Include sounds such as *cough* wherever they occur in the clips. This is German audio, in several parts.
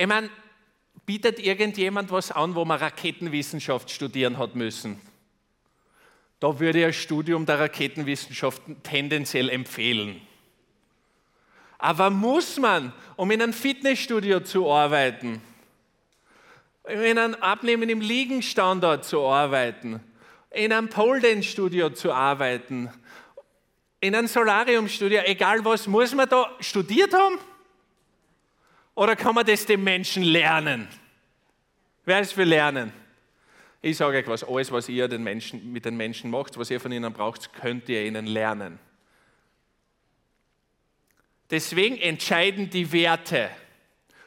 Ich meine, bietet irgendjemand was an, wo man Raketenwissenschaft studieren hat müssen? Da würde ich ein Studium der Raketenwissenschaften tendenziell empfehlen. Aber muss man, um in einem Fitnessstudio zu arbeiten, in einem Abnehmen im Liegenstandard zu arbeiten, in einem Pole Dance Studio zu arbeiten, in einem Solariumstudio, egal was, muss man da studiert haben? Oder kann man das dem Menschen lernen? Wer ist für Lernen? Ich sage euch was, alles, was ihr den Menschen, mit den Menschen macht, was ihr von ihnen braucht, könnt ihr ihnen lernen. Deswegen entscheiden die Werte.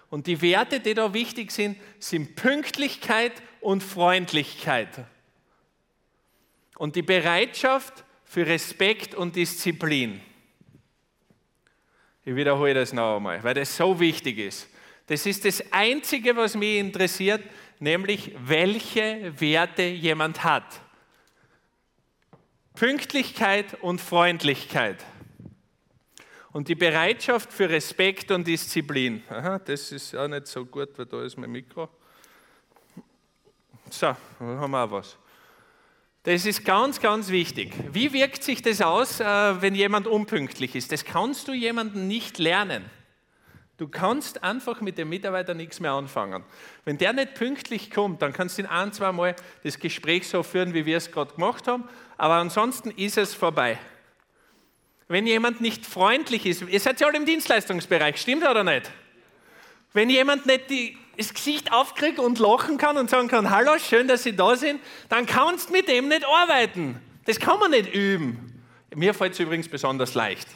Und die Werte, die da wichtig sind, sind Pünktlichkeit und Freundlichkeit. Und die Bereitschaft für Respekt und Disziplin. Ich wiederhole das noch einmal, weil das so wichtig ist. Das ist das Einzige, was mich interessiert, nämlich welche Werte jemand hat. Pünktlichkeit und Freundlichkeit. Und die Bereitschaft für Respekt und Disziplin. Aha, das ist auch nicht so gut, weil da ist mein Mikro. So, dann haben wir auch was. Das ist ganz, ganz wichtig. Wie wirkt sich das aus, äh, wenn jemand unpünktlich ist? Das kannst du jemanden nicht lernen. Du kannst einfach mit dem Mitarbeiter nichts mehr anfangen. Wenn der nicht pünktlich kommt, dann kannst du ihn ein, zwei Mal das Gespräch so führen, wie wir es gerade gemacht haben, aber ansonsten ist es vorbei. Wenn jemand nicht freundlich ist, ihr seid ja alle im Dienstleistungsbereich, stimmt oder nicht? Wenn jemand nicht die, das Gesicht aufkriegt und lachen kann und sagen kann, hallo, schön, dass Sie da sind, dann kannst du mit dem nicht arbeiten. Das kann man nicht üben. Mir fällt es übrigens besonders leicht.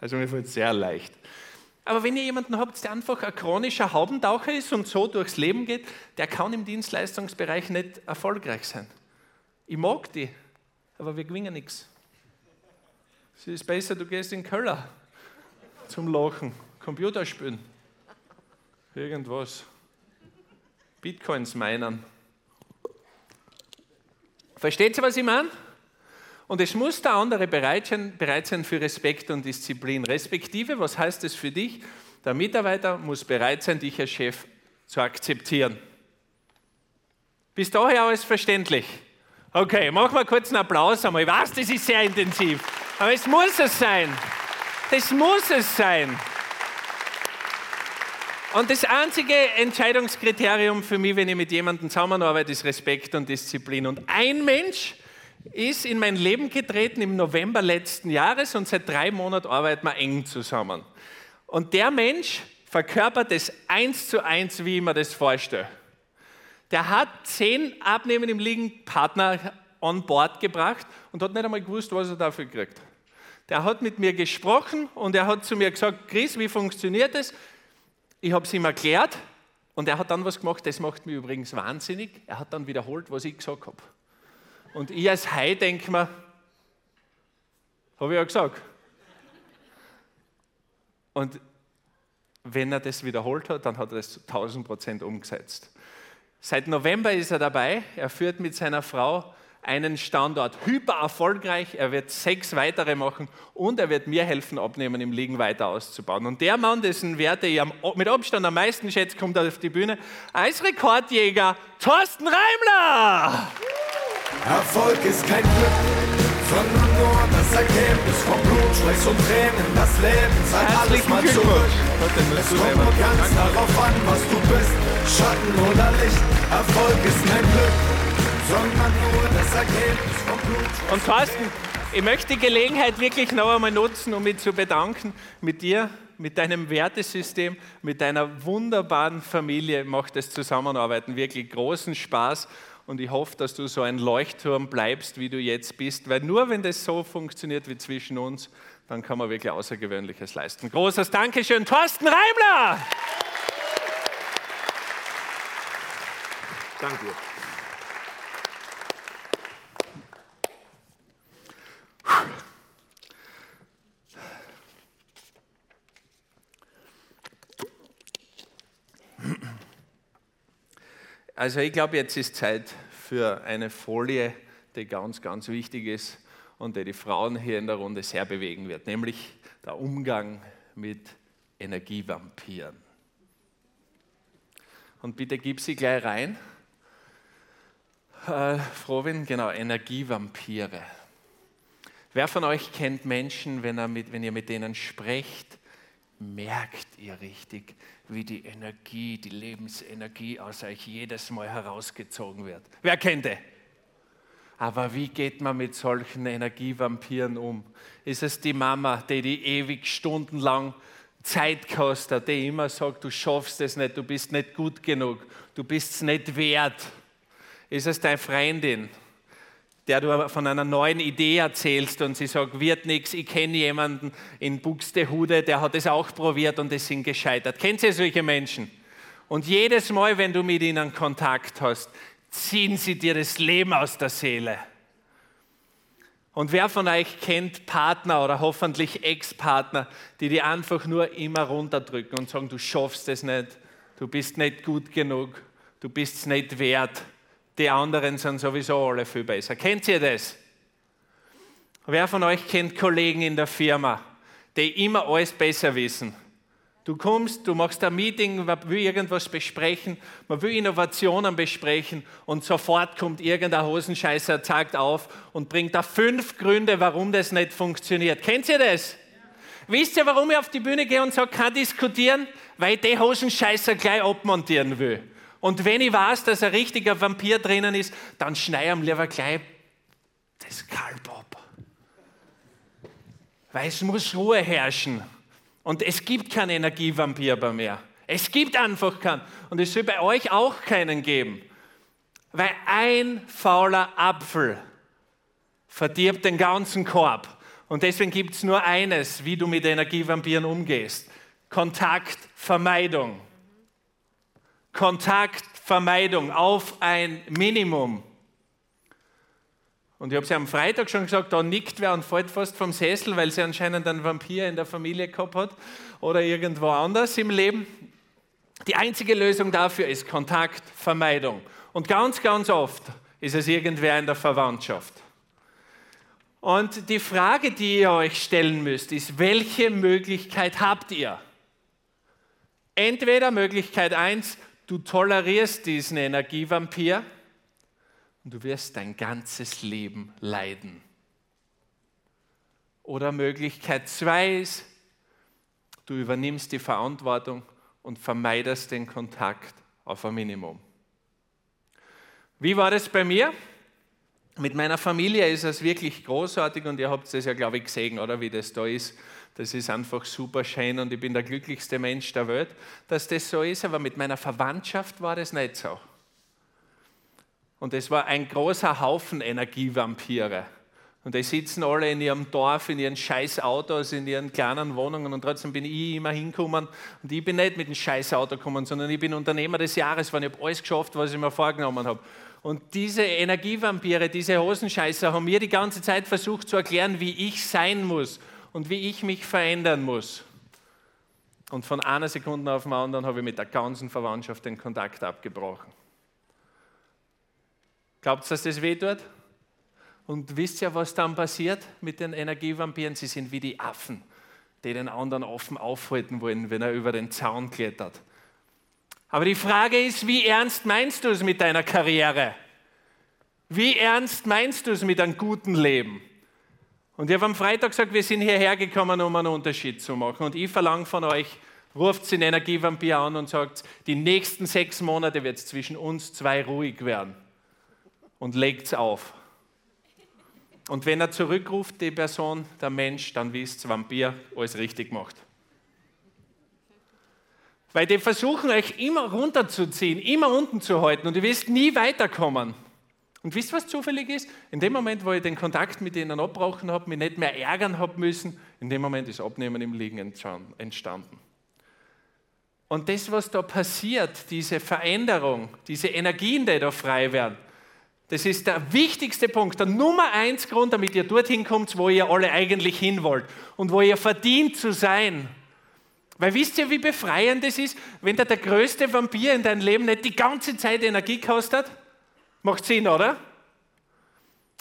Also mir fällt es sehr leicht. Aber wenn ihr jemanden habt, der einfach ein chronischer Haubentaucher ist und so durchs Leben geht, der kann im Dienstleistungsbereich nicht erfolgreich sein. Ich mag die, aber wir gewinnen nichts. Es ist besser, du gehst in den Keller zum Lachen, Computerspielen, irgendwas, Bitcoins meinen. Versteht ihr, was ich meine? Und es muss der andere bereit sein, bereit sein für Respekt und Disziplin. Respektive, was heißt das für dich? Der Mitarbeiter muss bereit sein, dich als Chef zu akzeptieren. Bis daher alles verständlich. Okay, machen wir kurz einen Applaus einmal. Ich weiß, das ist sehr intensiv, aber es muss es sein. Das muss es sein. Und das einzige Entscheidungskriterium für mich, wenn ich mit jemandem zusammenarbeite, ist Respekt und Disziplin. Und ein Mensch, ist in mein Leben getreten im November letzten Jahres und seit drei Monaten arbeiten wir eng zusammen. Und der Mensch verkörpert es eins zu eins, wie ich mir das vorstelle. Der hat zehn Abnehmen im Liegen Partner on board gebracht und hat nicht einmal gewusst, was er dafür kriegt. Der hat mit mir gesprochen und er hat zu mir gesagt, Chris, wie funktioniert das? Ich habe es ihm erklärt und er hat dann was gemacht, das macht mich übrigens wahnsinnig. Er hat dann wiederholt, was ich gesagt habe. Und ich als Hai denke mir, habe ich ja gesagt. Und wenn er das wiederholt hat, dann hat er das zu 1000 Prozent umgesetzt. Seit November ist er dabei. Er führt mit seiner Frau einen Standort hyper erfolgreich. Er wird sechs weitere machen und er wird mir helfen, Abnehmen im Liegen weiter auszubauen. Und der Mann, dessen Werte ich mit Abstand am meisten schätze, kommt auf die Bühne als Rekordjäger Thorsten Reimler. Erfolg ist kein Glück, sondern nur das Ergebnis von Blut, Schweiß und Tränen. Das Leben zeigt alles mal zurück. Es kommt nur ganz darauf an, was du bist, Schatten oder Licht. Erfolg ist kein Glück, sondern nur das Ergebnis von Blut. Und Thorsten, ich möchte die Gelegenheit wirklich noch einmal nutzen, um mich zu bedanken mit dir, mit deinem Wertesystem, mit deiner wunderbaren Familie macht das Zusammenarbeiten wirklich großen Spaß. Und ich hoffe, dass du so ein Leuchtturm bleibst, wie du jetzt bist, weil nur wenn das so funktioniert wie zwischen uns, dann kann man wirklich Außergewöhnliches leisten. Großes Dankeschön, Thorsten Reimler! Danke. Also ich glaube, jetzt ist Zeit für eine Folie, die ganz, ganz wichtig ist und die die Frauen hier in der Runde sehr bewegen wird, nämlich der Umgang mit Energievampiren. Und bitte gib sie gleich rein. Äh, Frohwin, genau, Energievampire. Wer von euch kennt Menschen, wenn, mit, wenn ihr mit denen sprecht, merkt ihr richtig, wie die Energie, die Lebensenergie aus euch jedes Mal herausgezogen wird? Wer kennt die? Aber wie geht man mit solchen Energievampiren um? Ist es die Mama, die die ewig stundenlang Zeit kostet, die immer sagt, du schaffst es nicht, du bist nicht gut genug, du bist es nicht wert? Ist es deine Freundin, der du von einer neuen Idee erzählst und sie sagt, wird nichts, ich kenne jemanden in Buxtehude, der hat es auch probiert und es sind gescheitert. Kennt ihr solche Menschen? Und jedes Mal, wenn du mit ihnen Kontakt hast, ziehen sie dir das Leben aus der Seele. Und wer von euch kennt Partner oder hoffentlich Ex-Partner, die die einfach nur immer runterdrücken und sagen, du schaffst es nicht, du bist nicht gut genug, du bist es nicht wert, die anderen sind sowieso alle viel besser. Kennt ihr das? Wer von euch kennt Kollegen in der Firma, die immer alles besser wissen? Du kommst, du machst ein Meeting, man will irgendwas besprechen, man will Innovationen besprechen und sofort kommt irgendein Hosenscheißer, zeigt auf und bringt da fünf Gründe, warum das nicht funktioniert. Kennt ihr das? Ja. Wisst ihr, warum ich auf die Bühne gehe und sage, kann diskutieren? Weil ich den Hosenscheißer gleich abmontieren will. Und wenn ich weiß, dass ein richtiger Vampir drinnen ist, dann schneide ich ihm lieber gleich das Kalb ab. Weil es muss Ruhe herrschen. Und es gibt keinen Energievampir bei mir. Es gibt einfach keinen. Und es soll bei euch auch keinen geben. Weil ein fauler Apfel verdirbt den ganzen Korb. Und deswegen gibt es nur eines, wie du mit Energievampiren umgehst. Kontaktvermeidung. Kontaktvermeidung auf ein Minimum. Und ich habe sie am Freitag schon gesagt, da nickt wer und fällt fast vom Sessel, weil sie anscheinend einen Vampir in der Familie gehabt hat oder irgendwo anders im Leben. Die einzige Lösung dafür ist Kontaktvermeidung. Und ganz, ganz oft ist es irgendwer in der Verwandtschaft. Und die Frage, die ihr euch stellen müsst, ist, welche Möglichkeit habt ihr? Entweder Möglichkeit 1, du tolerierst diesen Energievampir und du wirst dein ganzes Leben leiden. Oder Möglichkeit zwei ist, du übernimmst die Verantwortung und vermeidest den Kontakt auf ein Minimum. Wie war das bei mir? Mit meiner Familie ist es wirklich großartig und ihr habt es ja, glaube ich, gesehen, oder wie das da ist. Das ist einfach super schön und ich bin der glücklichste Mensch der Welt, dass das so ist. Aber mit meiner Verwandtschaft war das nicht so. Und es war ein großer Haufen Energievampire. Und die sitzen alle in ihrem Dorf, in ihren scheiß Autos, in ihren kleinen Wohnungen und trotzdem bin ich immer hingekommen. Und ich bin nicht mit dem scheiß Auto gekommen, sondern ich bin Unternehmer des Jahres, weil ich habe alles geschafft, was ich mir vorgenommen habe. Und diese Energievampire, diese Hosenscheißer haben mir die ganze Zeit versucht zu erklären, wie ich sein muss und wie ich mich verändern muss. Und von einer Sekunde auf den anderen habe ich mit der ganzen Verwandtschaft den Kontakt abgebrochen. Glaubt ihr, dass das weh tut? Und wisst ihr, was dann passiert mit den Energievampiren? Sie sind wie die Affen, die den anderen offen aufhalten wollen, wenn er über den Zaun klettert. Aber die Frage ist, wie ernst meinst du es mit deiner Karriere? Wie ernst meinst du es mit einem guten Leben? Und ich habe am Freitag gesagt, wir sind hierher gekommen, um einen Unterschied zu machen. Und ich verlange von euch, ruft den Energievampir an und sagt, die nächsten sechs Monate wird es zwischen uns zwei ruhig werden und legt es auf. Und wenn er zurückruft, die Person, der Mensch, dann wisst Vampir, alles richtig gemacht. Weil die versuchen euch immer runterzuziehen, immer unten zu halten und ihr wirst nie weiterkommen. Und wisst ihr, was zufällig ist? In dem Moment, wo ich den Kontakt mit ihnen abgebrochen habe, mich nicht mehr ärgern habe müssen, in dem Moment ist Abnehmen im Liegen entstanden. Und das, was da passiert, diese Veränderung, diese Energien, die da frei werden, das ist der wichtigste Punkt, der Nummer eins Grund, damit ihr dorthin kommt, wo ihr alle eigentlich hin wollt und wo ihr verdient zu sein. Weil wisst ihr, wie befreiend es ist, wenn der, der größte Vampir in deinem Leben nicht die ganze Zeit Energie kostet? Macht Sinn, oder?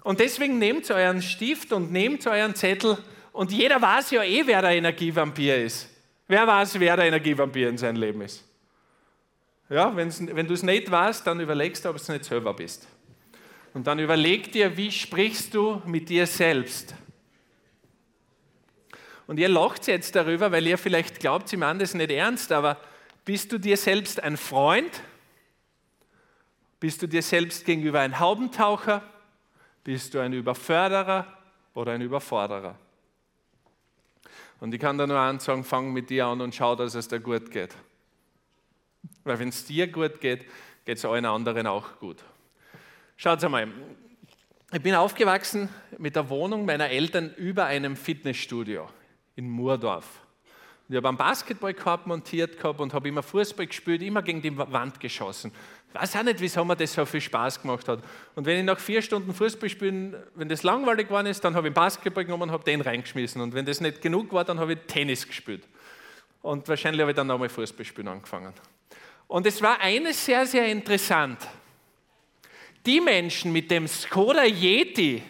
Und deswegen nehmt euren Stift und nehmt euren Zettel und jeder weiß ja eh, wer der Energievampir ist. Wer weiß, wer der Energievampir in seinem Leben ist? Ja, wenn du es nicht weißt, dann überlegst du, ob es nicht selber bist. Und dann überleg dir, wie sprichst du mit dir selbst? Und ihr lacht jetzt darüber, weil ihr vielleicht glaubt, sie meinen das nicht ernst, aber bist du dir selbst ein Freund? Bist du dir selbst gegenüber ein Haubentaucher? Bist du ein Überförderer oder ein Überforderer? Und ich kann da nur ansagen, fang mit dir an und schau, dass es dir gut geht. Weil wenn es dir gut geht, geht es allen anderen auch gut. Schaut einmal, ich bin aufgewachsen mit der Wohnung meiner Eltern über einem Fitnessstudio in Murdorf. Ich habe einen Basketballkorb montiert gehabt und habe immer Fußball gespielt, immer gegen die Wand geschossen. Ich weiß auch nicht, wieso mir das so viel Spaß gemacht hat. Und wenn ich nach vier Stunden Fußball spielen, wenn das langweilig geworden ist, dann habe ich Basketball genommen und habe den reingeschmissen. Und wenn das nicht genug war, dann habe ich Tennis gespielt. Und wahrscheinlich habe ich dann nochmal Fußball spielen angefangen. Und es war eines sehr, sehr interessant. Die Menschen mit dem Skoda Yeti,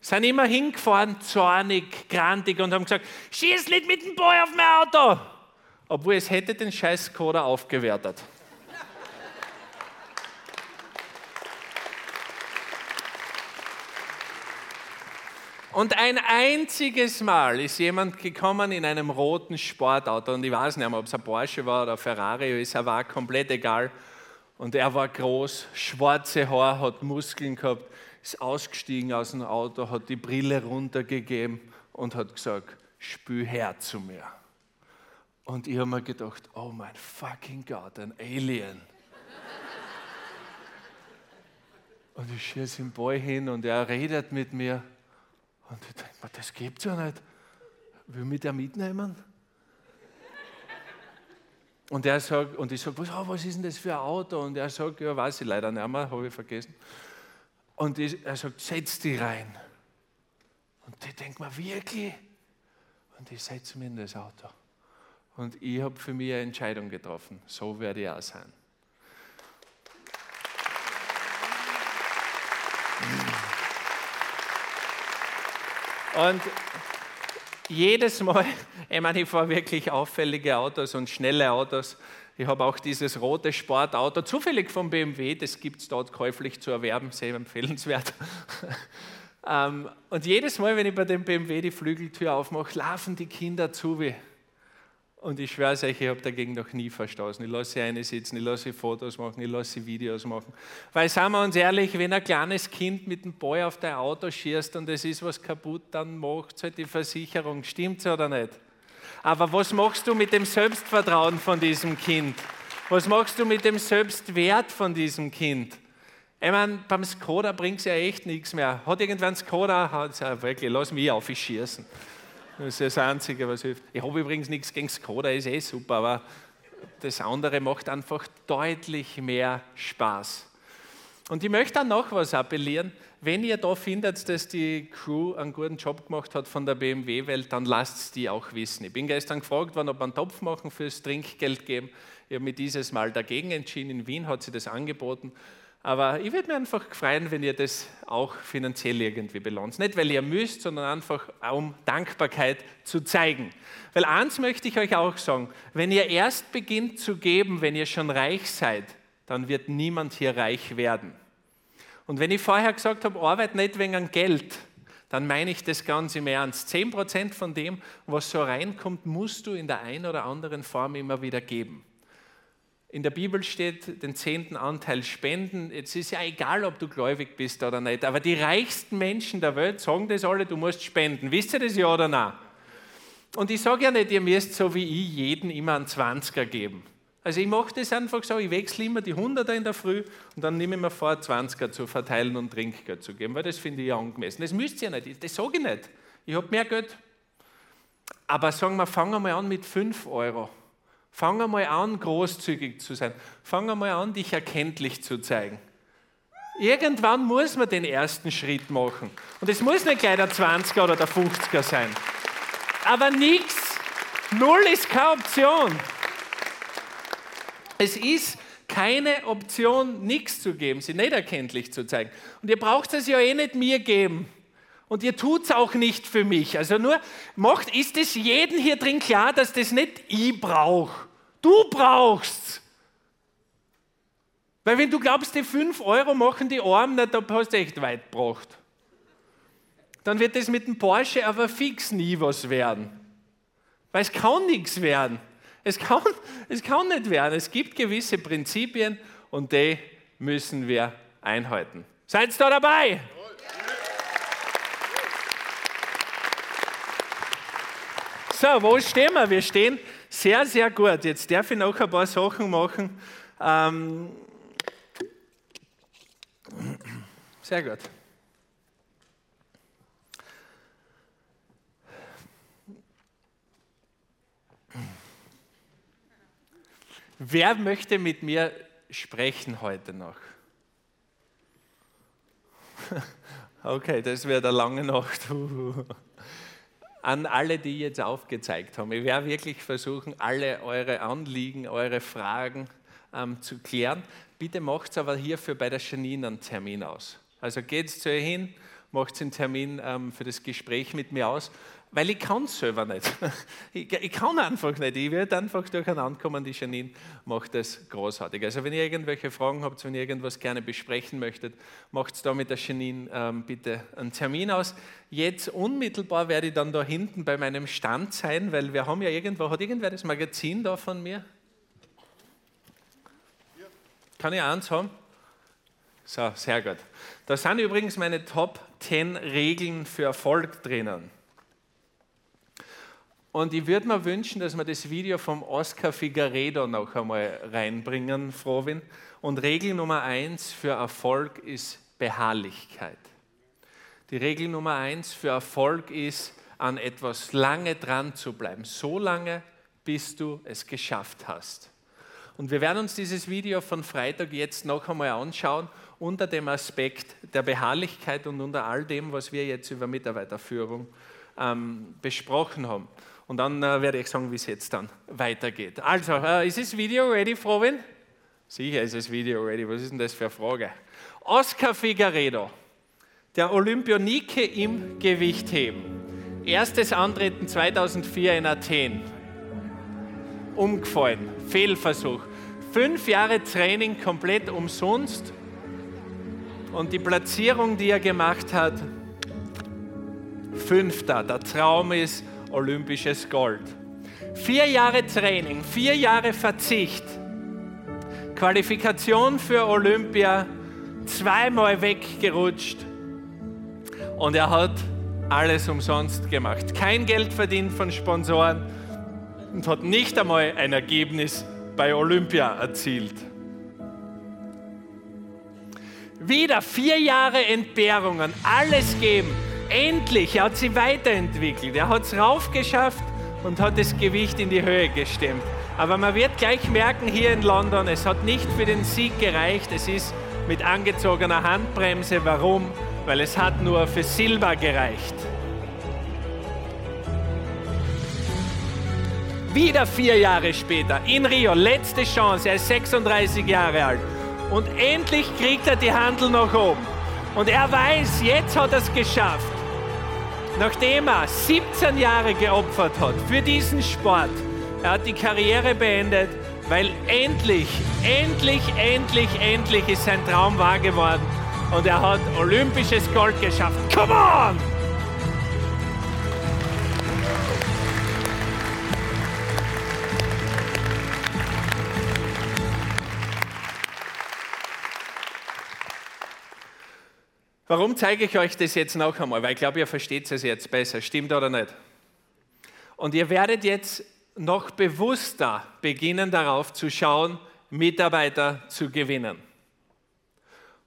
sind immer hingefahren, zornig, grantig und haben gesagt, schieß nicht mit dem Boy auf mein Auto. Obwohl es hätte den scheiß Skoda aufgewertet. Und ein einziges Mal ist jemand gekommen in einem roten Sportauto und ich weiß nicht mehr, ob es ein Porsche war oder ein Ferrari, ist war komplett egal. Und er war groß, schwarze Haar, hat Muskeln gehabt ist ausgestiegen aus dem Auto, hat die Brille runtergegeben und hat gesagt, spül her zu mir. Und ich habe mir gedacht, oh mein fucking Gott, ein Alien. und ich schieße den Boy hin und er redet mit mir. Und ich denke mir, das gibt's ja nicht. Will mich der mitnehmen? Und, er sagt, und ich sage, was, oh, was ist denn das für ein Auto? Und er sagt, ja, weiß ich leider nicht mehr, habe ich vergessen. Und ich, er sagt, setz dich rein. Und ich denke mir, wirklich? Und ich setze mich in das Auto. Und ich habe für mich eine Entscheidung getroffen. So werde ich auch sein. Und jedes Mal, *laughs* ich meine, ich fahre wirklich auffällige Autos und schnelle Autos. Ich habe auch dieses rote Sportauto, zufällig vom BMW, das gibt es dort käuflich zu erwerben, sehr empfehlenswert. *laughs* Ähm, und jedes Mal, wenn ich bei dem BMW die Flügeltür aufmache, laufen die Kinder zu wie. Und ich schwöre euch, ich habe dagegen noch nie verstoßen. Ich lasse sie eine sitzen, ich lasse sie Fotos machen, ich lasse sie Videos machen. Weil, sagen wir uns ehrlich, wenn ein kleines Kind mit dem Boy auf dein Auto schießt und es ist was kaputt, dann macht es halt die Versicherung. Stimmt's oder nicht? Aber was machst du mit dem Selbstvertrauen von diesem Kind? Was machst du mit dem Selbstwert von diesem Kind? Ich meine, beim Skoda bringt es ja echt nichts mehr. Hat irgendwann Skoda, hat ja wirklich, lass mich auf, ich schießen. Das ist das Einzige, was hilft. Ich habe übrigens nichts gegen Skoda, ist eh super, aber das andere macht einfach deutlich mehr Spaß. Und ich möchte dann noch was appellieren. Wenn ihr da findet, dass die Crew einen guten Job gemacht hat von der BMW-Welt, dann lasst es die auch wissen. Ich bin gestern gefragt worden, ob wir einen Topf machen fürs Trinkgeld geben. Ich habe mich dieses Mal dagegen entschieden. In Wien hat sie das angeboten. Aber ich würde mir einfach freuen, wenn ihr das auch finanziell irgendwie belohnt. Nicht, weil ihr müsst, sondern einfach, um Dankbarkeit zu zeigen. Weil eins möchte ich euch auch sagen, wenn ihr erst beginnt zu geben, wenn ihr schon reich seid, dann wird niemand hier reich werden. Und wenn ich vorher gesagt habe, arbeit nicht wegen Geld, dann meine ich das ganz im Ernst. Zehn Prozent von dem, was so reinkommt, musst du in der einen oder anderen Form immer wieder geben. In der Bibel steht, den zehnten Anteil spenden. Jetzt ist ja egal, ob du gläubig bist oder nicht, aber die reichsten Menschen der Welt sagen das alle, du musst spenden. Wisst ihr das ja oder nein? Und ich sage ja nicht, ihr müsst so wie ich jeden immer einen Zwanziger geben. Also ich mache das einfach so, ich wechsle immer die 100er in der Früh und dann nehme ich mir vor, 20er zu verteilen und Trinkgeld zu geben, weil das finde ich ja angemessen. Das müsst ihr nicht, das sage ich nicht. Ich habe mehr Geld. Aber sagen wir, fangen wir mal an mit 5 Euro. Fangen wir mal an, großzügig zu sein. Fangen wir mal an, dich erkenntlich zu zeigen. Irgendwann muss man den ersten Schritt machen. Und es muss nicht gleich der 20er oder der 50er sein. Aber nichts, null ist keine Option. Es ist keine Option, nichts zu geben, sie nicht erkenntlich zu zeigen. Und ihr braucht es ja eh nicht mir geben. Und ihr tut es auch nicht für mich. Also nur macht, ist es jedem hier drin klar, dass das nicht ich brauche. Du brauchst. Weil wenn du glaubst, die 5 Euro machen die Armen, na, da hast du echt weit gebracht. Dann wird das mit dem Porsche aber fix nie was werden. Weil es kann nichts werden. Es kann, es kann nicht werden. Es gibt gewisse Prinzipien und die müssen wir einhalten. Seid da dabei? So, wo stehen wir? Wir stehen sehr, sehr gut. Jetzt darf ich noch ein paar Sachen machen. Ähm sehr gut. Wer möchte mit mir sprechen heute noch? *laughs* Okay, das wird eine lange Nacht. *laughs* An alle, die jetzt aufgezeigt haben. Ich werde wirklich versuchen, alle eure Anliegen, eure Fragen ähm, zu klären. Bitte macht aber hierfür bei der Janine einen Termin aus. Also geht zu ihr hin, macht einen Termin ähm, für das Gespräch mit mir aus weil ich kann es selber nicht. *laughs* Ich, ich, kann einfach nicht. Ich werde einfach durcheinander kommen. Die Janine macht das großartig. Also wenn ihr irgendwelche Fragen habt, wenn ihr irgendwas gerne besprechen möchtet, macht es da mit der Janine ähm, bitte einen Termin aus. Jetzt unmittelbar werde ich dann da hinten bei meinem Stand sein, weil wir haben ja irgendwo, hat irgendwer das Magazin da von mir? Kann ich eins haben? So, sehr gut. Da sind übrigens meine Top 10 Regeln für Erfolg drinnen. Und ich würde mir wünschen, dass wir das Video vom Oscar Figueredo noch einmal reinbringen, Frovin. Und Regel Nummer eins für Erfolg ist Beharrlichkeit. Die Regel Nummer eins für Erfolg ist, an etwas lange dran zu bleiben. So lange, bis du es geschafft hast. Und wir werden uns dieses Video von Freitag jetzt noch einmal anschauen unter dem Aspekt der Beharrlichkeit und unter all dem, was wir jetzt über Mitarbeiterführung ähm, besprochen haben. Und dann äh, werde ich sagen, wie es jetzt dann weitergeht. Also, äh, ist das Video ready, Frovin? Sicher ist das Video ready. Was ist denn das für eine Frage? Oscar Figueredo, der Olympionike im Gewichtheben. Erstes Antreten 2004 in Athen. Umgefallen, Fehlversuch. Fünf Jahre Training komplett umsonst. Und die Platzierung, die er gemacht hat, fünfter. Der Traum ist, olympisches Gold. Vier Jahre Training, vier Jahre Verzicht, Qualifikation für Olympia, zweimal weggerutscht und er hat alles umsonst gemacht. Kein Geld verdient von Sponsoren und hat nicht einmal ein Ergebnis bei Olympia erzielt. Wieder vier Jahre Entbehrungen, alles geben, Endlich, er hat sie weiterentwickelt. Er hat es raufgeschafft und hat das Gewicht in die Höhe gestemmt. Aber man wird gleich merken hier in London, es hat nicht für den Sieg gereicht. Es ist mit angezogener Handbremse. Warum? Weil es hat nur für Silber gereicht. Wieder vier Jahre später in Rio, letzte Chance, er ist 36 Jahre alt. Und endlich kriegt er die Handel nach oben. Und er weiß, jetzt hat er es geschafft nachdem er 17 Jahre geopfert hat für diesen Sport, er hat die Karriere beendet, weil endlich, endlich, endlich, endlich ist sein Traum wahr geworden und er hat olympisches Gold geschafft. Come on! Warum zeige ich euch das jetzt noch einmal? Weil ich glaube, ihr versteht es jetzt besser. Stimmt oder nicht? Und ihr werdet jetzt noch bewusster beginnen darauf zu schauen, Mitarbeiter zu gewinnen.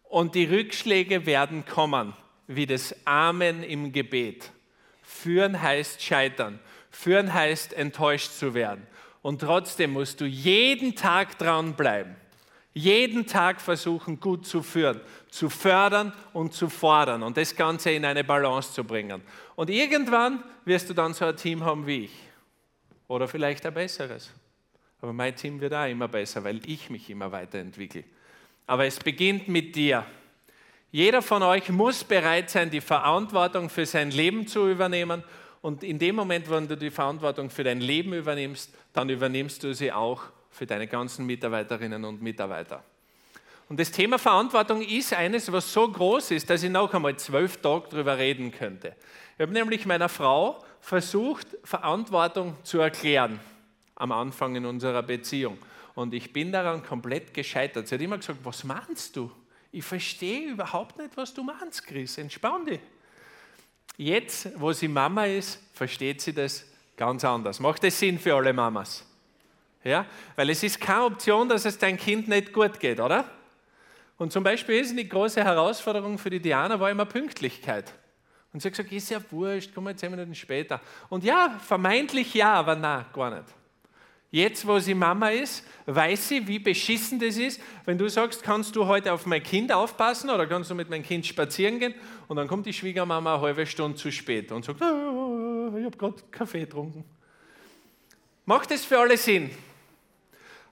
Und die Rückschläge werden kommen, wie das Amen im Gebet. Führen heißt scheitern. Führen heißt enttäuscht zu werden. Und trotzdem musst du jeden Tag dranbleiben. Jeden Tag versuchen, gut zu führen, zu fördern und zu fordern und das Ganze in eine Balance zu bringen. Und irgendwann wirst du dann so ein Team haben wie ich. Oder vielleicht ein besseres. Aber mein Team wird auch immer besser, weil ich mich immer weiterentwickle. Aber es beginnt mit dir. Jeder von euch muss bereit sein, die Verantwortung für sein Leben zu übernehmen. Und in dem Moment, wenn du die Verantwortung für dein Leben übernimmst, dann übernimmst du sie auch für deine ganzen Mitarbeiterinnen und Mitarbeiter. Und das Thema Verantwortung ist eines, was so groß ist, dass ich noch einmal zwölf Tage darüber reden könnte. Ich habe nämlich meiner Frau versucht, Verantwortung zu erklären am Anfang in unserer Beziehung. Und ich bin daran komplett gescheitert. Sie hat immer gesagt, was meinst du? Ich verstehe überhaupt nicht, was du meinst, Chris. Entspann dich. Jetzt, wo sie Mama ist, versteht sie das ganz anders. Macht das Sinn für alle Mamas? Ja? Weil es ist keine Option, dass es dein Kind nicht gut geht, oder? Und zum Beispiel ist eine große Herausforderung für die Diana war immer Pünktlichkeit. Und sie hat gesagt, ist ja wurscht, komm mal zehn Minuten später. Und ja, vermeintlich ja, aber nein, gar nicht. Jetzt, wo sie Mama ist, weiß sie, wie beschissen das ist, wenn du sagst, kannst du heute auf mein Kind aufpassen oder kannst du mit meinem Kind spazieren gehen und dann kommt die Schwiegermama eine halbe Stunde zu spät und sagt, oh, ich habe gerade Kaffee getrunken. Macht das für alle Sinn?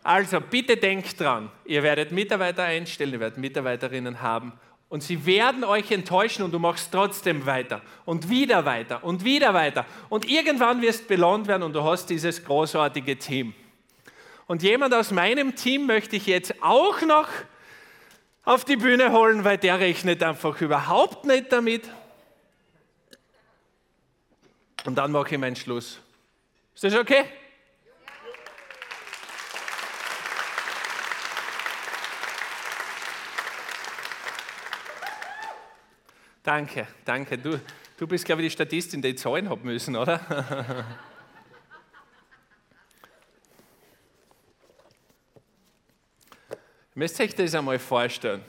Also bitte denkt dran, ihr werdet Mitarbeiter einstellen, ihr werdet Mitarbeiterinnen haben und sie werden euch enttäuschen und du machst trotzdem weiter und wieder weiter und wieder weiter. Und irgendwann wirst belohnt werden und du hast dieses großartige Team. Und jemand aus meinem Team möchte ich jetzt auch noch auf die Bühne holen, weil der rechnet einfach überhaupt nicht damit. Und dann mache ich meinen Schluss. Ist das okay? Danke, danke. Du, du bist, glaube ich, die Statistin, die Zahlen haben müssen, oder? *laughs* Müsst euch das einmal vorstellen.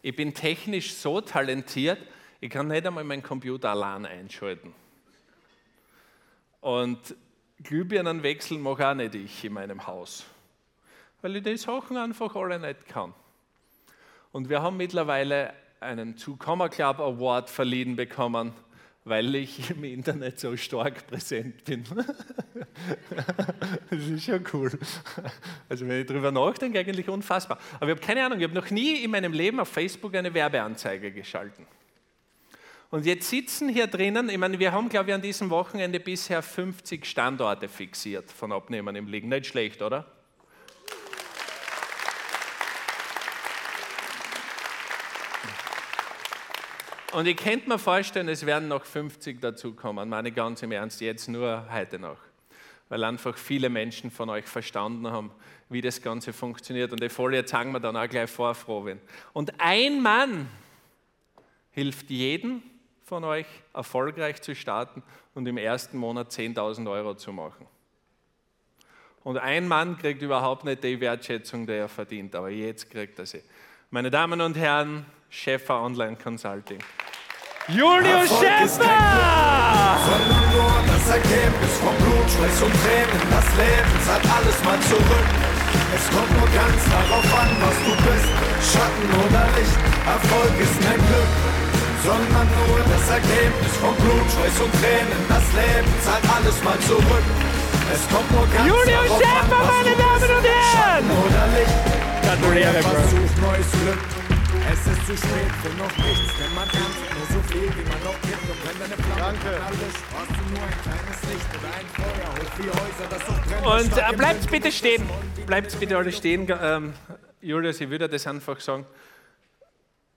Ich bin technisch so talentiert, ich kann nicht einmal meinen Computer allein einschalten. Und Glühbirnen wechseln mache auch nicht ich in meinem Haus, weil ich die Sachen einfach alle nicht kann. Und wir haben mittlerweile einen Two-Comma Club Award verliehen bekommen, weil ich im Internet so stark präsent bin. *laughs* das ist schon cool. Also wenn ich darüber nachdenke, eigentlich unfassbar. Aber ich habe keine Ahnung, ich habe noch nie in meinem Leben auf Facebook eine Werbeanzeige geschalten. Und jetzt sitzen hier drinnen, ich meine, wir haben, glaube ich, an diesem Wochenende bisher 50 Standorte fixiert von Abnehmern im Liegen. Nicht schlecht, oder? Und ihr könnt mir vorstellen, es werden noch 50 dazukommen, meine ganz im Ernst, jetzt nur heute noch. Weil einfach viele Menschen von euch verstanden haben, wie das Ganze funktioniert. Und die Folie zeigen wir dann auch gleich vor, Frohwin. Und ein Mann hilft jedem von euch, erfolgreich zu starten und im ersten Monat 10.000 Euro zu machen. Und ein Mann kriegt überhaupt nicht die Wertschätzung, die er verdient, aber jetzt kriegt er sie. Meine Damen und Herren, Schäfer Online Consulting. Julius Schäfer! Sondern nur das Ergebnis von Blut, Schweiß und Tränen. Das Leben zahlt alles mal zurück. Es kommt nur ganz darauf an, was du bist. Schatten oder Licht, Erfolg ist kein Glück. Sondern nur das Ergebnis von Blut, Schweiß und Tränen. Das Leben zahlt alles mal zurück. Es kommt nur ganz Julius darauf Schäfer, an, was meine Damen und Herren! Schatten oder Licht. Gratuliere, Bro. Versuch neues Glück. Es ist zu spät für noch nichts, denn man nur so viel, wie man noch gibt. Und wenn deine Flamme Danke. alles, hast du nur ein kleines Licht oder ein Feuer, hoch wie Häuser, das auch brennt. Und äh, bleibt bitte stehen. Bleibt bitte alle stehen. Ähm, Julius, ich würde das einfach sagen.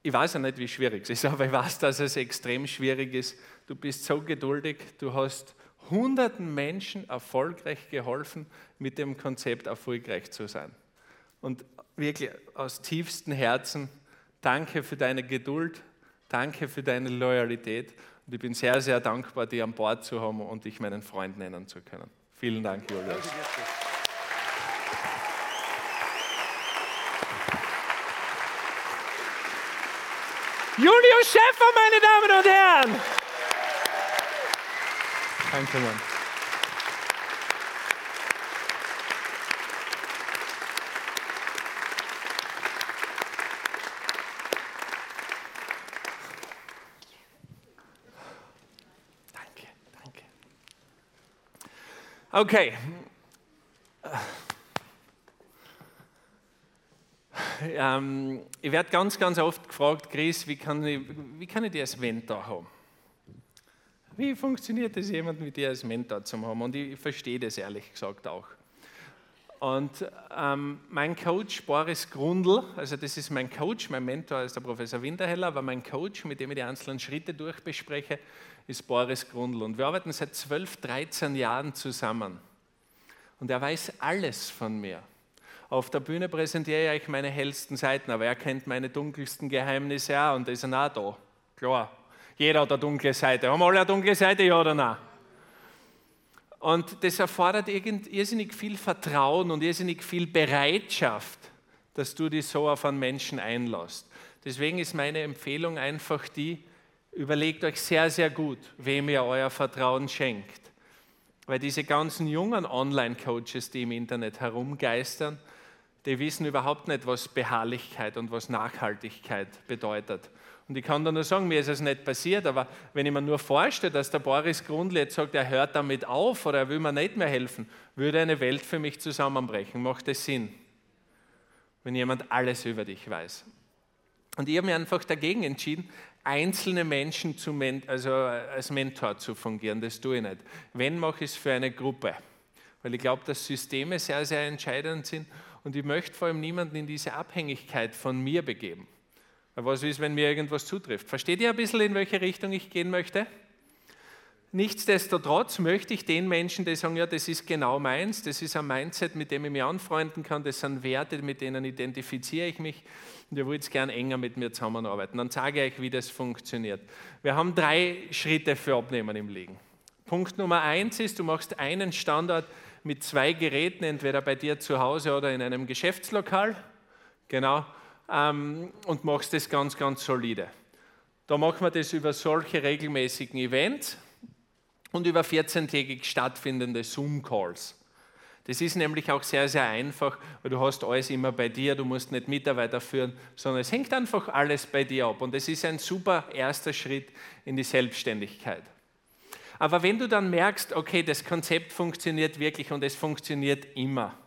Ich weiß ja nicht, wie schwierig es ist, *laughs* aber ich weiß, dass es extrem schwierig ist. Du bist so geduldig, du hast hunderten Menschen erfolgreich geholfen, mit dem Konzept erfolgreich zu sein. Und wirklich aus tiefstem Herzen, danke für deine Geduld, danke für deine Loyalität. Und ich bin sehr, sehr dankbar, dich an Bord zu haben und dich meinen Freund nennen zu können. Vielen Dank, Julius. Julius Schäfer, meine Damen und Herren! Danke, Mann. Danke, danke. Okay. Ähm, ich werde ganz, ganz oft gefragt, Chris, wie kann ich, wie kann ich dich als Mentor haben? Wie funktioniert es, jemanden wie dir als Mentor zu haben? Und ich verstehe das ehrlich gesagt auch. Und ähm, mein Coach Boris Grundl, also das ist mein Coach, mein Mentor ist der Professor Winterheller, aber mein Coach, mit dem ich die einzelnen Schritte durchbespreche, ist Boris Grundl. Und wir arbeiten seit 12, 13 Jahren zusammen. Und er weiß alles von mir. Auf der Bühne präsentiere ich meine hellsten Seiten, aber er kennt meine dunkelsten Geheimnisse auch und da ist auch da. Klar, jeder hat eine dunkle Seite. Haben alle eine dunkle Seite, ja oder nein? Und das erfordert irrsinnig viel Vertrauen und irrsinnig viel Bereitschaft, dass du dich so auf einen Menschen einlässt. Deswegen ist meine Empfehlung einfach die, überlegt euch sehr, sehr gut, wem ihr euer Vertrauen schenkt. Weil diese ganzen jungen Online-Coaches, die im Internet herumgeistern, die wissen überhaupt nicht, was Beharrlichkeit und was Nachhaltigkeit bedeutet. Und ich kann da nur sagen, mir ist es nicht passiert, aber wenn ich mir nur vorstelle, dass der Boris Grundl jetzt sagt, er hört damit auf oder er will mir nicht mehr helfen, würde eine Welt für mich zusammenbrechen. Macht das Sinn? Wenn jemand alles über dich weiß. Und ich habe mich einfach dagegen entschieden, einzelne Menschen zu, also als Mentor zu fungieren. Das tue ich nicht. Wenn, mache ich es für eine Gruppe. Weil ich glaube, dass Systeme sehr, sehr entscheidend sind und ich möchte vor allem niemanden in diese Abhängigkeit von mir begeben. Was ist, wenn mir irgendwas zutrifft? Versteht ihr ein bisschen, in welche Richtung ich gehen möchte? Nichtsdestotrotz möchte ich den Menschen, die sagen, ja, das ist genau meins, das ist ein Mindset, mit dem ich mich anfreunden kann, das sind Werte, mit denen identifiziere ich mich und ihr wollt gerne enger mit mir zusammenarbeiten. Dann sage ich euch, wie das funktioniert. Wir haben drei Schritte für Abnehmen im Liegen. Punkt Nummer eins ist, du machst einen Standort mit zwei Geräten, entweder bei dir zu Hause oder in einem Geschäftslokal. Genau ähm, und machst das ganz, ganz solide. Da machen wir das über solche regelmäßigen Events und über 14-tägig stattfindende Zoom-Calls. Das ist nämlich auch sehr, sehr einfach, weil du hast alles immer bei dir, du musst nicht Mitarbeiter führen, sondern es hängt einfach alles bei dir ab. Und es ist ein super erster Schritt in die Selbstständigkeit. Aber wenn du dann merkst, okay, das Konzept funktioniert wirklich und es funktioniert immer,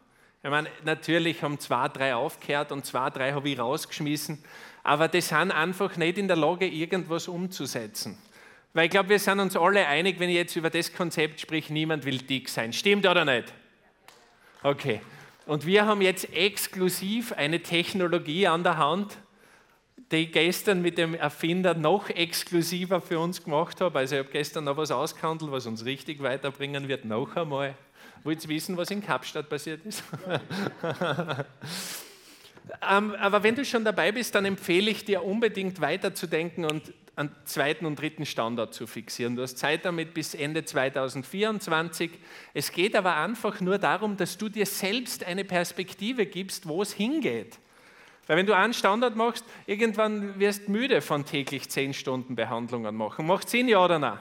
ich meine, natürlich haben zwei, drei aufgehört und zwei, drei habe ich rausgeschmissen, aber die sind einfach nicht in der Lage, irgendwas umzusetzen. Weil ich glaube, wir sind uns alle einig, wenn ich jetzt über das Konzept spreche, niemand will dick sein. Stimmt oder nicht? Okay. Und wir haben jetzt exklusiv eine Technologie an der Hand, die ich gestern mit dem Erfinder noch exklusiver für uns gemacht habe. Also ich habe gestern noch was ausgehandelt, was uns richtig weiterbringen wird, noch einmal. Wollt ihr wissen, was in Kapstadt passiert ist? *laughs* ähm, aber wenn du schon dabei bist, dann empfehle ich dir unbedingt weiterzudenken und einen zweiten und dritten Standard zu fixieren. Du hast Zeit damit bis Ende 2024. Es geht aber einfach nur darum, dass du dir selbst eine Perspektive gibst, wo es hingeht. Weil wenn du einen Standard machst, irgendwann wirst du müde von täglich 10 Stunden Behandlungen machen. Macht Sinn, ja oder nein?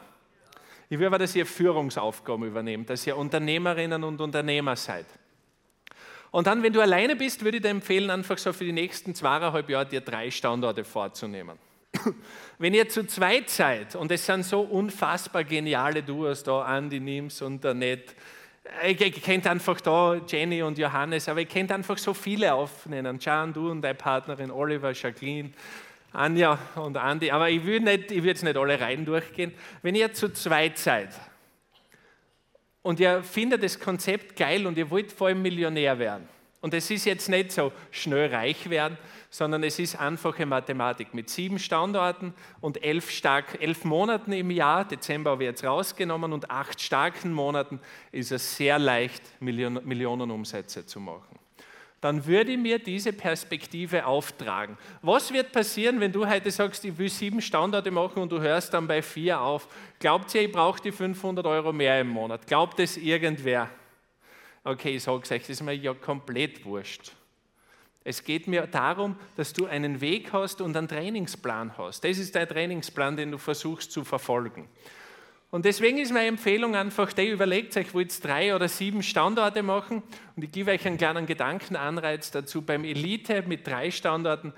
Ich will aber, dass ihr Führungsaufgaben übernehmt, dass ihr Unternehmerinnen und Unternehmer seid. Und dann, wenn du alleine bist, würde ich dir empfehlen, einfach so für die nächsten zweieinhalb Jahre dir drei Standorte vorzunehmen. *clears throat* Wenn ihr zu zweit seid, und es sind so unfassbar geniale Duos da, Andy Nims und der ich, ich kennt einfach da Jenny und Johannes, aber ich kennt einfach so viele aufnehmen. Jan, du und deine Partnerin Oliver, Jacqueline, Anja und Andi, aber ich will, jetzt nicht alle Reihen durchgehen. Wenn ihr zu zweit seid und ihr findet das Konzept geil und ihr wollt vor allem Millionär werden, und es ist jetzt nicht so schnell reich werden, sondern es ist einfache Mathematik mit sieben Standorten und elf, stark, elf Monaten im Jahr, Dezember habe ich jetzt rausgenommen, und acht starken Monaten ist es sehr leicht, Millionen, Millionen Umsätze zu machen dann würde ich mir diese Perspektive auftragen. Was wird passieren, wenn du heute sagst, ich will sieben Standorte machen und du hörst dann bei vier auf? Glaubt ihr, ich brauche die 500 Euro mehr im Monat? Glaubt es irgendwer? Okay, ich sage es euch, das ist mir ja komplett wurscht. Es geht mir darum, dass du einen Weg hast und einen Trainingsplan hast. Das ist dein Trainingsplan, den du versuchst zu verfolgen. Und deswegen ist meine Empfehlung einfach, der überlegt euch, wollt drei oder sieben Standorte machen und ich gebe euch einen kleinen Gedankenanreiz dazu. Beim Elite mit drei Standorten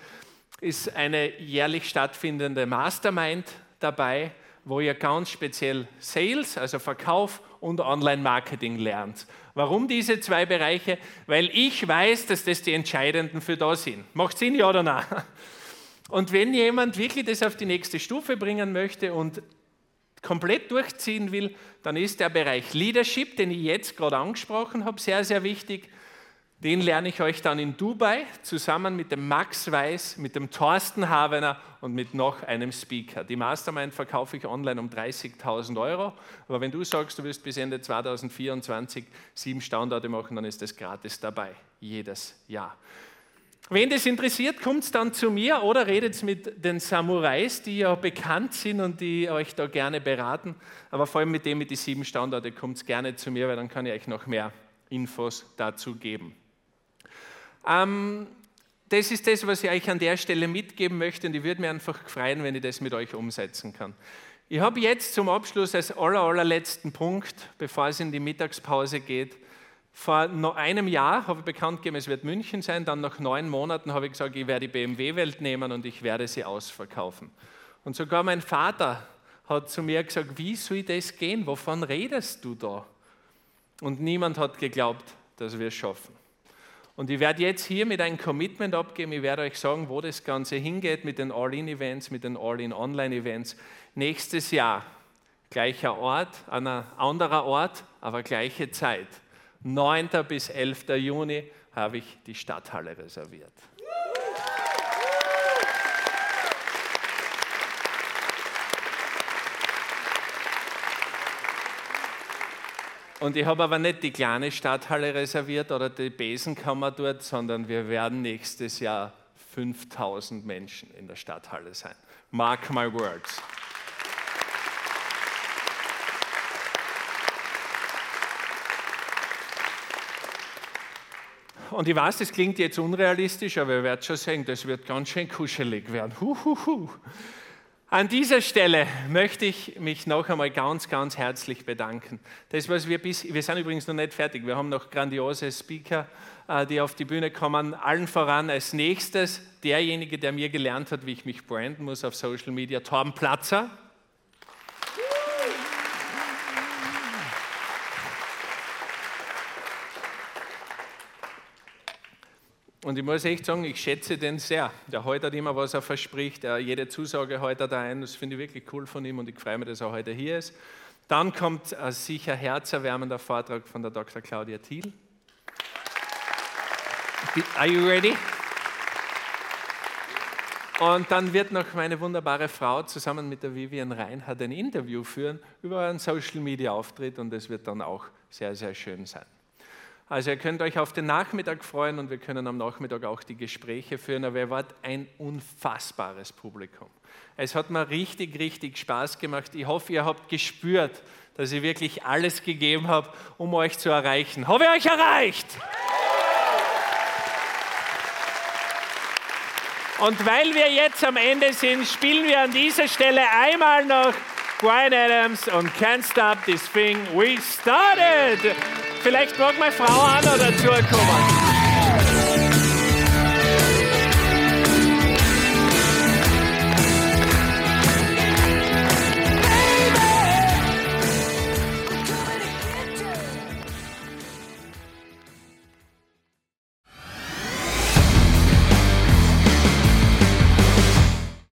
ist eine jährlich stattfindende Mastermind dabei, wo ihr ganz speziell Sales, also Verkauf und Online-Marketing lernt. Warum diese zwei Bereiche? Weil ich weiß, dass das die entscheidenden für da sind. Macht Sinn, ja oder nein? Und wenn jemand wirklich das auf die nächste Stufe bringen möchte und komplett durchziehen will, dann ist der Bereich Leadership, den ich jetzt gerade angesprochen habe, sehr, sehr wichtig. Den lerne ich euch dann in Dubai zusammen mit dem Max Weiß, mit dem Thorsten Havener und mit noch einem Speaker. Die Mastermind verkaufe ich online um 30.000 Euro. Aber wenn du sagst, du wirst bis Ende 2024 sieben Standorte machen, dann ist das gratis dabei, jedes Jahr. Wen das interessiert, kommt dann zu mir oder redet mit den Samurais, die ja bekannt sind und die euch da gerne beraten. Aber vor allem mit dem mit den sieben Standorten kommt gerne zu mir, weil dann kann ich euch noch mehr Infos dazu geben. Ähm, das ist das, was ich euch an der Stelle mitgeben möchte und ich würde mich einfach freuen, wenn ich das mit euch umsetzen kann. Ich habe jetzt zum Abschluss als aller, allerletzten Punkt, bevor es in die Mittagspause geht, vor noch einem Jahr habe ich bekannt gegeben, es wird München sein, dann nach neun Monaten habe ich gesagt, ich werde die BMW-Welt nehmen und ich werde sie ausverkaufen. Und sogar mein Vater hat zu mir gesagt, wie soll das gehen? Wovon redest du da? Und niemand hat geglaubt, dass wir es schaffen. Und ich werde jetzt hier mit einem Commitment abgeben. Ich werde euch sagen, wo das Ganze hingeht mit den All-In-Events, mit den All-In-Online-Events. Nächstes Jahr, gleicher Ort, an anderer Ort, aber gleiche Zeit. 9. bis 11. Juni habe ich die Stadthalle reserviert. Und ich habe aber nicht die kleine Stadthalle reserviert oder die Besenkammer dort, sondern wir werden nächstes Jahr 5000 Menschen in der Stadthalle sein. Mark my words. Und ich weiß, das klingt jetzt unrealistisch, aber ihr werdet schon sehen, das wird ganz schön kuschelig werden. Huhuhu. An dieser Stelle möchte ich mich noch einmal ganz, ganz herzlich bedanken. Das, was wir bis, wir sind übrigens noch nicht fertig. Wir haben noch grandiose Speaker, äh, die auf die Bühne kommen. Allen voran als nächstes derjenige, der mir gelernt hat, wie ich mich branden muss auf Social Media, Torben Platzer. Und ich muss echt sagen, ich schätze den sehr. Der heute immer, was er verspricht. Er, jede Zusage heute da ein. Das finde ich wirklich cool von ihm und ich freue mich, dass er heute hier ist. Dann kommt ein sicher herzerwärmender Vortrag von der Dr. Claudia Thiel. Are you ready? Und dann wird noch meine wunderbare Frau zusammen mit der Vivian Reinhardt ein Interview führen über einen Social Media Auftritt und das wird dann auch sehr, sehr schön sein. Also ihr könnt euch auf den Nachmittag freuen und wir können am Nachmittag auch die Gespräche führen, aber ihr wart ein unfassbares Publikum. Es hat mir richtig, richtig Spaß gemacht. Ich hoffe, ihr habt gespürt, dass ich wirklich alles gegeben habe, um euch zu erreichen. Habe ich euch erreicht? Und weil wir jetzt am Ende sind, spielen wir an dieser Stelle einmal noch Brian Adams und Can't Stop This Thing We Started. Vielleicht mag meine Frau auch noch dazu kommen.